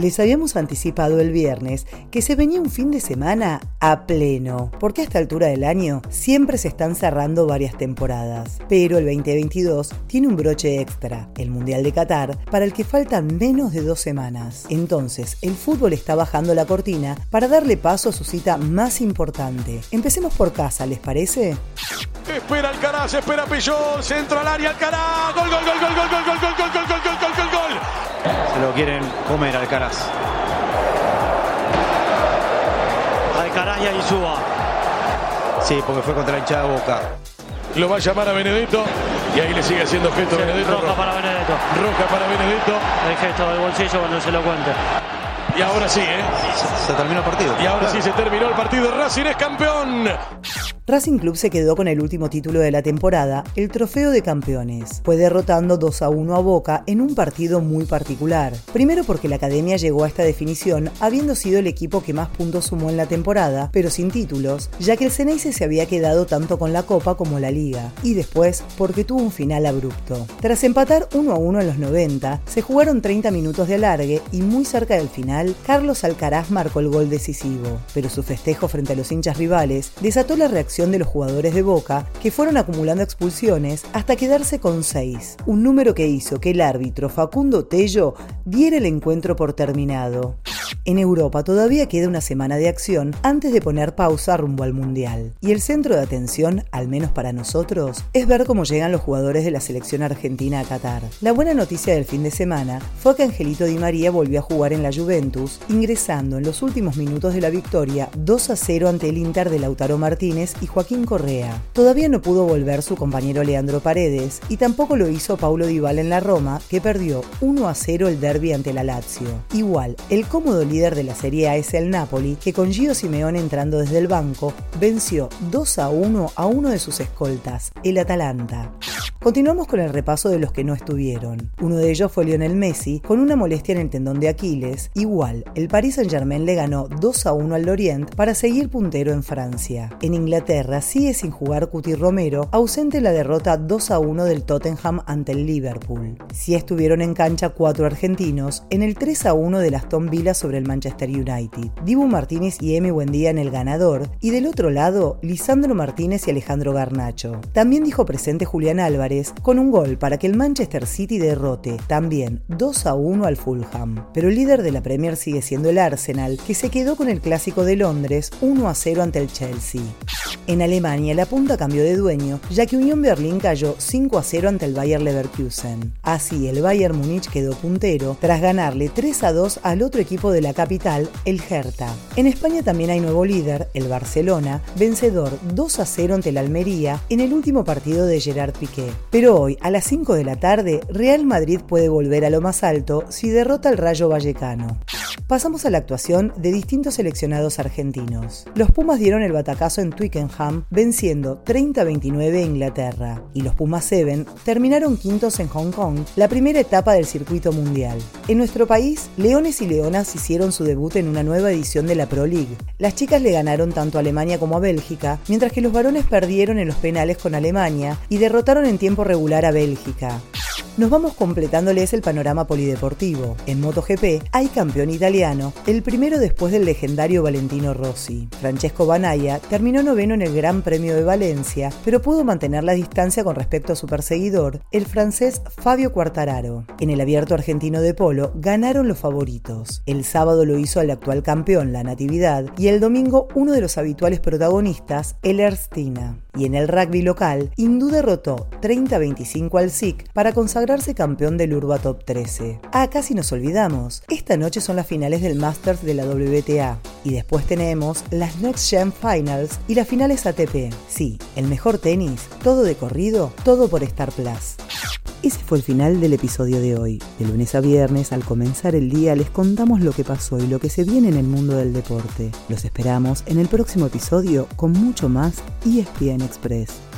Les habíamos anticipado el viernes que se venía un fin de semana a pleno, porque a esta altura del año siempre se están cerrando varias temporadas. Pero el 2022 tiene un broche extra, el Mundial de Qatar, para el que faltan menos de dos semanas. Entonces, el fútbol está bajando la cortina para darle paso a su cita más importante. Empecemos por casa, ¿les parece? Espera Alcaraz, espera Pillol, centro al área, Alcaraz, gol, gol, gol, gol, gol, gol, gol, gol, gol, gol, gol, gol, gol, gol. Se lo quieren comer Alcaraz. Alcaraz y Aizúa. Sí, porque fue contra la hinchada de Boca. Lo va a llamar a Benedetto y ahí le sigue haciendo gesto Sí, Benedetto. roja para Benedetto. Roja para Benedetto. El gesto del bolsillo cuando se lo cuente. Y ahora sí, ¿eh? Se terminó el partido. Y ahora sí se terminó el partido. Racing es campeón. Racing Club se quedó con el último título de la temporada, el Trofeo de Campeones. Fue derrotando 2 a 1 a Boca en un partido muy particular. Primero porque la Academia llegó a esta definición habiendo sido el equipo que más puntos sumó en la temporada, pero sin títulos, ya que el Ceneice se había quedado tanto con la Copa como la Liga. Y después porque tuvo un final abrupto. Tras empatar 1 a 1 en los 90, se jugaron 30 minutos de alargue y muy cerca del final, Carlos Alcaraz marcó el gol decisivo. Pero su festejo frente a los hinchas rivales desató la reacción de los jugadores de Boca, que fueron acumulando expulsiones hasta quedarse con 6, un número que hizo que el árbitro Facundo Tello diera el encuentro por terminado. En Europa todavía queda una semana de acción antes de poner pausa rumbo al Mundial. Y el centro de atención, al menos para nosotros, es ver cómo llegan los jugadores de la selección argentina a Qatar. La buena noticia del fin de semana fue que Angelito Di María volvió a jugar en la Juventus, ingresando en los últimos minutos de la victoria 2 a 0 ante el Inter de Lautaro Martínez y Joaquín Correa. Todavía no pudo volver su compañero Leandro Paredes y tampoco lo hizo Paulo Dybala en la Roma, que perdió 1 a 0 el derby ante la Lazio. Igual, el cómodo líder de la Serie A es el Napoli, que con Gio Simeone entrando desde el banco, venció 2 a 1 a uno de sus escoltas, el Atalanta. Continuamos con el repaso de los que no estuvieron. Uno de ellos fue Lionel Messi, con una molestia en el tendón de Aquiles. Igual, el Paris Saint-Germain le ganó 2 a 1 al Lorient para seguir puntero en Francia. En Inglaterra sigue sin jugar Cuti Romero, ausente en la derrota 2 a 1 del Tottenham ante el Liverpool. Sí estuvieron en cancha cuatro argentinos en el 3 a 1 del Aston Villa sobre el Manchester United. Dibu Martínez y Emi Buendía en el ganador, y del otro lado, Lisandro Martínez y Alejandro Garnacho. También dijo presente Julián Álvarez con un gol para que el Manchester City derrote también 2 a 1 al Fulham. Pero el líder de la Premier sigue siendo el Arsenal, que se quedó con el clásico de Londres 1 a 0 ante el Chelsea. En Alemania la punta cambió de dueño, ya que Unión Berlín cayó 5 a 0 ante el Bayer Leverkusen. Así el Bayern Múnich quedó puntero tras ganarle 3 a 2 al otro equipo de la capital, el Hertha. En España también hay nuevo líder, el Barcelona, vencedor 2 a 0 ante el Almería en el último partido de Gerard Piqué. Pero hoy, a las 5 de la tarde, Real Madrid puede volver a lo más alto si derrota al Rayo Vallecano. Pasamos a la actuación de distintos seleccionados argentinos. Los Pumas dieron el batacazo en Twickenham, venciendo 30-29 a Inglaterra, y los Pumas 7 terminaron quintos en Hong Kong, la primera etapa del circuito mundial. En nuestro país, Leones y Leonas hicieron su debut en una nueva edición de la Pro League. Las chicas le ganaron tanto a Alemania como a Bélgica, mientras que los varones perdieron en los penales con Alemania y derrotaron en tiempo regular a Bélgica. Nos vamos completándoles el panorama polideportivo. En MotoGP hay campeón italiano, el primero después del legendario Valentino Rossi. Francesco Banaya terminó noveno en el Gran Premio de Valencia, pero pudo mantener la distancia con respecto a su perseguidor, el francés Fabio Quartararo. En el abierto argentino de polo ganaron los favoritos. El sábado lo hizo el actual campeón, la Natividad, y el domingo uno de los habituales protagonistas, el Erstina. Y en el rugby local, Hindú derrotó 30-25 al SIC para consagrarse campeón del Urba Top 13. Ah, casi nos olvidamos. Esta noche son las finales del Masters de la WTA. Y después tenemos las Next Gen Finals y las finales ATP. Sí, el mejor tenis, todo de corrido, todo por Star Plus. Ese fue el final del episodio de hoy. De lunes a viernes, al comenzar el día, les contamos lo que pasó y lo que se viene en el mundo del deporte. Los esperamos en el próximo episodio con mucho más ESPN Express.